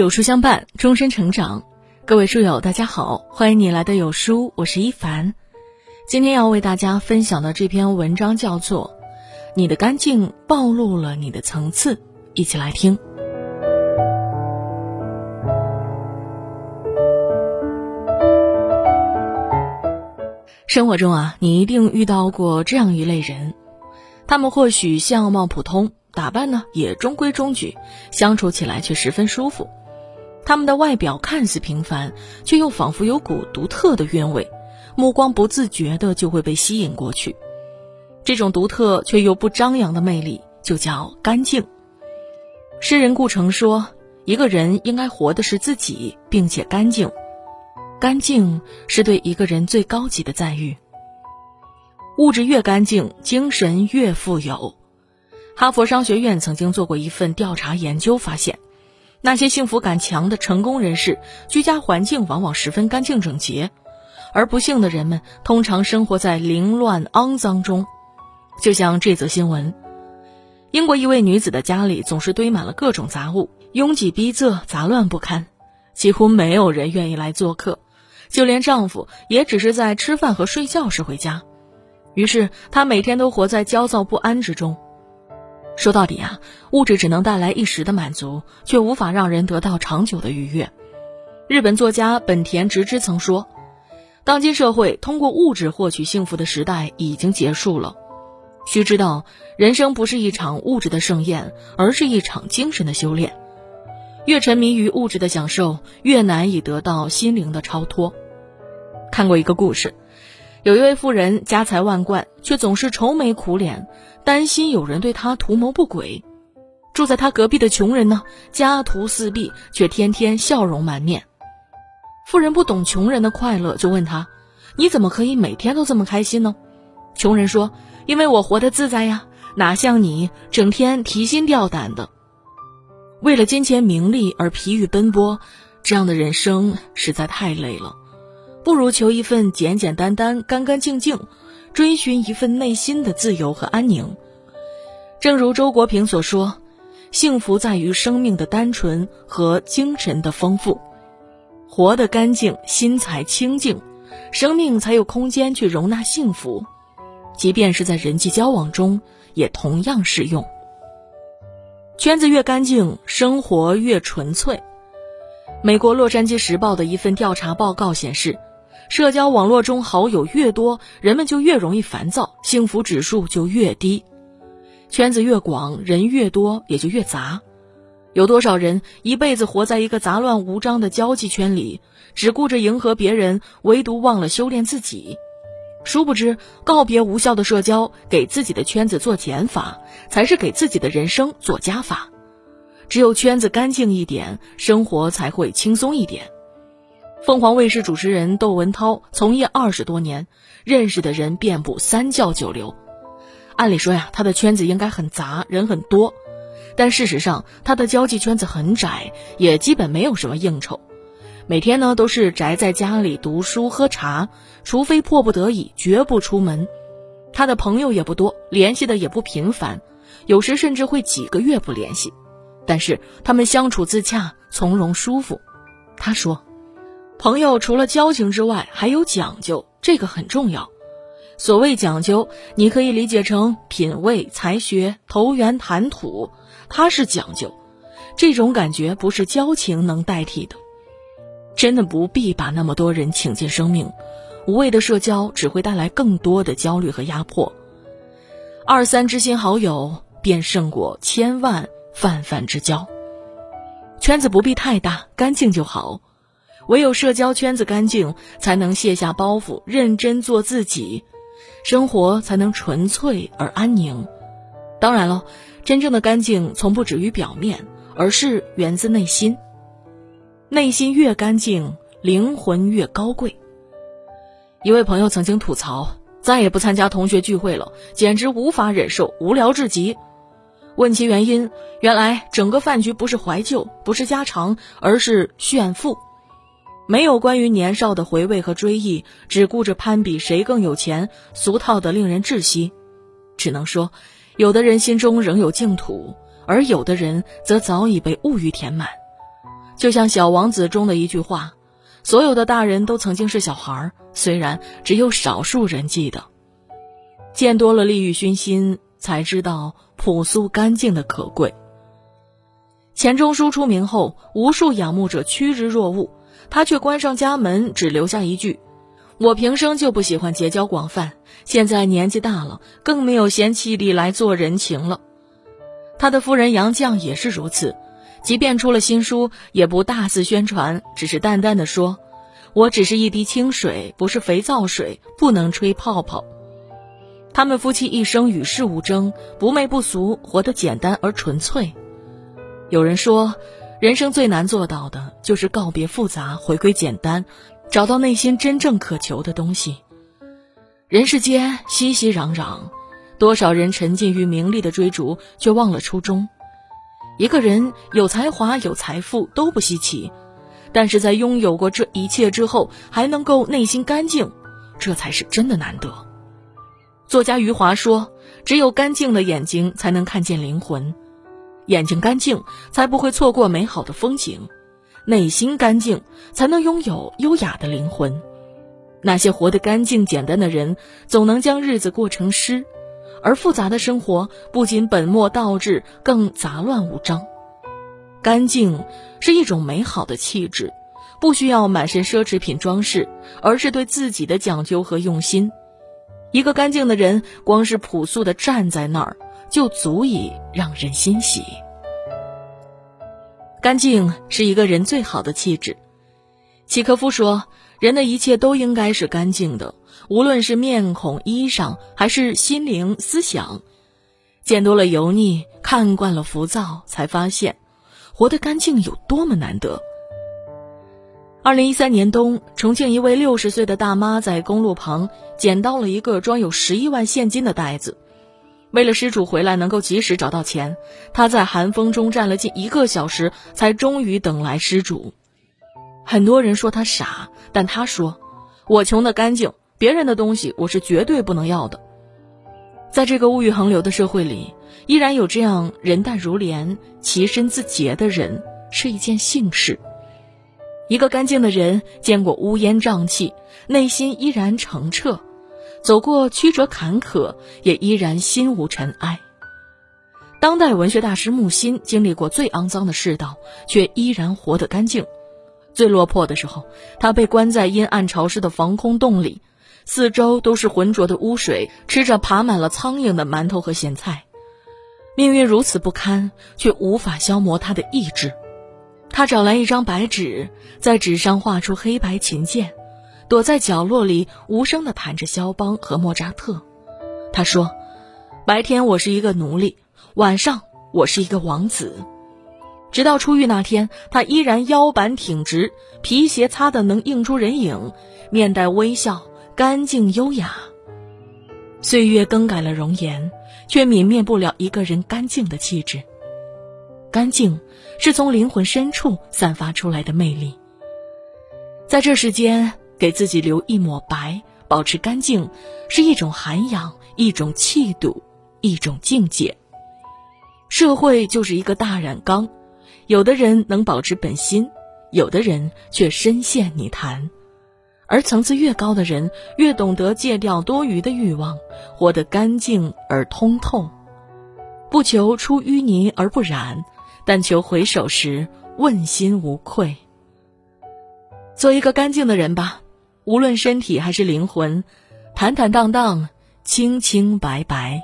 有书相伴，终身成长。各位书友，大家好，欢迎你来到有书，我是一凡。今天要为大家分享的这篇文章叫做《你的干净暴露了你的层次》，一起来听。生活中啊，你一定遇到过这样一类人，他们或许相貌普通，打扮呢也中规中矩，相处起来却十分舒服。他们的外表看似平凡，却又仿佛有股独特的韵味，目光不自觉的就会被吸引过去。这种独特却又不张扬的魅力，就叫干净。诗人顾城说：“一个人应该活的是自己，并且干净。干净是对一个人最高级的赞誉。物质越干净，精神越富有。”哈佛商学院曾经做过一份调查研究，发现。那些幸福感强的成功人士，居家环境往往十分干净整洁，而不幸的人们通常生活在凌乱肮脏中。就像这则新闻：英国一位女子的家里总是堆满了各种杂物，拥挤逼仄，杂乱不堪，几乎没有人愿意来做客，就连丈夫也只是在吃饭和睡觉时回家。于是她每天都活在焦躁不安之中。说到底啊，物质只能带来一时的满足，却无法让人得到长久的愉悦。日本作家本田直之曾说：“当今社会通过物质获取幸福的时代已经结束了。须知道，人生不是一场物质的盛宴，而是一场精神的修炼。越沉迷于物质的享受，越难以得到心灵的超脱。”看过一个故事。有一位富人家财万贯，却总是愁眉苦脸，担心有人对他图谋不轨。住在他隔壁的穷人呢，家徒四壁，却天天笑容满面。富人不懂穷人的快乐，就问他：“你怎么可以每天都这么开心呢？”穷人说：“因为我活得自在呀，哪像你整天提心吊胆的，为了金钱名利而疲于奔波，这样的人生实在太累了。”不如求一份简简单单、干干净净，追寻一份内心的自由和安宁。正如周国平所说：“幸福在于生命的单纯和精神的丰富，活得干净，心才清净，生命才有空间去容纳幸福。即便是在人际交往中，也同样适用。圈子越干净，生活越纯粹。”美国《洛杉矶时报》的一份调查报告显示。社交网络中好友越多，人们就越容易烦躁，幸福指数就越低。圈子越广，人越多，也就越杂。有多少人一辈子活在一个杂乱无章的交际圈里，只顾着迎合别人，唯独忘了修炼自己？殊不知，告别无效的社交，给自己的圈子做减法，才是给自己的人生做加法。只有圈子干净一点，生活才会轻松一点。凤凰卫视主持人窦文涛从业二十多年，认识的人遍布三教九流。按理说呀，他的圈子应该很杂，人很多，但事实上他的交际圈子很窄，也基本没有什么应酬。每天呢都是宅在家里读书喝茶，除非迫不得已，绝不出门。他的朋友也不多，联系的也不频繁，有时甚至会几个月不联系。但是他们相处自洽，从容舒服。他说。朋友除了交情之外，还有讲究，这个很重要。所谓讲究，你可以理解成品味、才学、投缘、谈吐，它是讲究。这种感觉不是交情能代替的。真的不必把那么多人请进生命，无谓的社交只会带来更多的焦虑和压迫。二三知心好友，便胜过千万泛泛之交。圈子不必太大，干净就好。唯有社交圈子干净，才能卸下包袱，认真做自己，生活才能纯粹而安宁。当然了，真正的干净从不止于表面，而是源自内心。内心越干净，灵魂越高贵。一位朋友曾经吐槽，再也不参加同学聚会了，简直无法忍受，无聊至极。问其原因，原来整个饭局不是怀旧，不是家常，而是炫富。没有关于年少的回味和追忆，只顾着攀比谁更有钱，俗套的令人窒息。只能说，有的人心中仍有净土，而有的人则早已被物欲填满。就像《小王子》中的一句话：“所有的大人都曾经是小孩，虽然只有少数人记得。”见多了利欲熏心，才知道朴素干净的可贵。钱钟书出名后，无数仰慕者趋之若鹜，他却关上家门，只留下一句：“我平生就不喜欢结交广泛，现在年纪大了，更没有闲气力来做人情了。”他的夫人杨绛也是如此，即便出了新书，也不大肆宣传，只是淡淡的说：“我只是一滴清水，不是肥皂水，不能吹泡泡。”他们夫妻一生与世无争，不媚不俗，活得简单而纯粹。有人说，人生最难做到的就是告别复杂，回归简单，找到内心真正渴求的东西。人世间熙熙攘攘，多少人沉浸于名利的追逐，却忘了初衷。一个人有才华、有财富都不稀奇，但是在拥有过这一切之后，还能够内心干净，这才是真的难得。作家余华说：“只有干净的眼睛，才能看见灵魂。”眼睛干净，才不会错过美好的风景；内心干净，才能拥有优雅的灵魂。那些活得干净简单的人，总能将日子过成诗；而复杂的生活，不仅本末倒置，更杂乱无章。干净是一种美好的气质，不需要满身奢侈品装饰，而是对自己的讲究和用心。一个干净的人，光是朴素的站在那儿。就足以让人欣喜。干净是一个人最好的气质。契诃夫说：“人的一切都应该是干净的，无论是面孔、衣裳，还是心灵、思想。见多了油腻，看惯了浮躁，才发现，活得干净有多么难得。”二零一三年冬，重庆一位六十岁的大妈在公路旁捡到了一个装有十一万现金的袋子。为了失主回来能够及时找到钱，他在寒风中站了近一个小时，才终于等来失主。很多人说他傻，但他说：“我穷得干净，别人的东西我是绝对不能要的。”在这个物欲横流的社会里，依然有这样人淡如莲、其身自洁的人，是一件幸事。一个干净的人，见过乌烟瘴气，内心依然澄澈。走过曲折坎坷，也依然心无尘埃。当代文学大师木心经历过最肮脏的世道，却依然活得干净。最落魄的时候，他被关在阴暗潮湿的防空洞里，四周都是浑浊的污水，吃着爬满了苍蝇的馒头和咸菜。命运如此不堪，却无法消磨他的意志。他找来一张白纸，在纸上画出黑白琴键。躲在角落里，无声地弹着肖邦和莫扎特。他说：“白天我是一个奴隶，晚上我是一个王子。”直到出狱那天，他依然腰板挺直，皮鞋擦得能映出人影，面带微笑，干净优雅。岁月更改了容颜，却泯灭不了一个人干净的气质。干净，是从灵魂深处散发出来的魅力。在这世间。给自己留一抹白，保持干净，是一种涵养，一种气度，一种境界。社会就是一个大染缸，有的人能保持本心，有的人却深陷泥潭。而层次越高的人，越懂得戒掉多余的欲望，活得干净而通透。不求出淤泥而不染，但求回首时问心无愧。做一个干净的人吧。无论身体还是灵魂，坦坦荡荡，清清白白。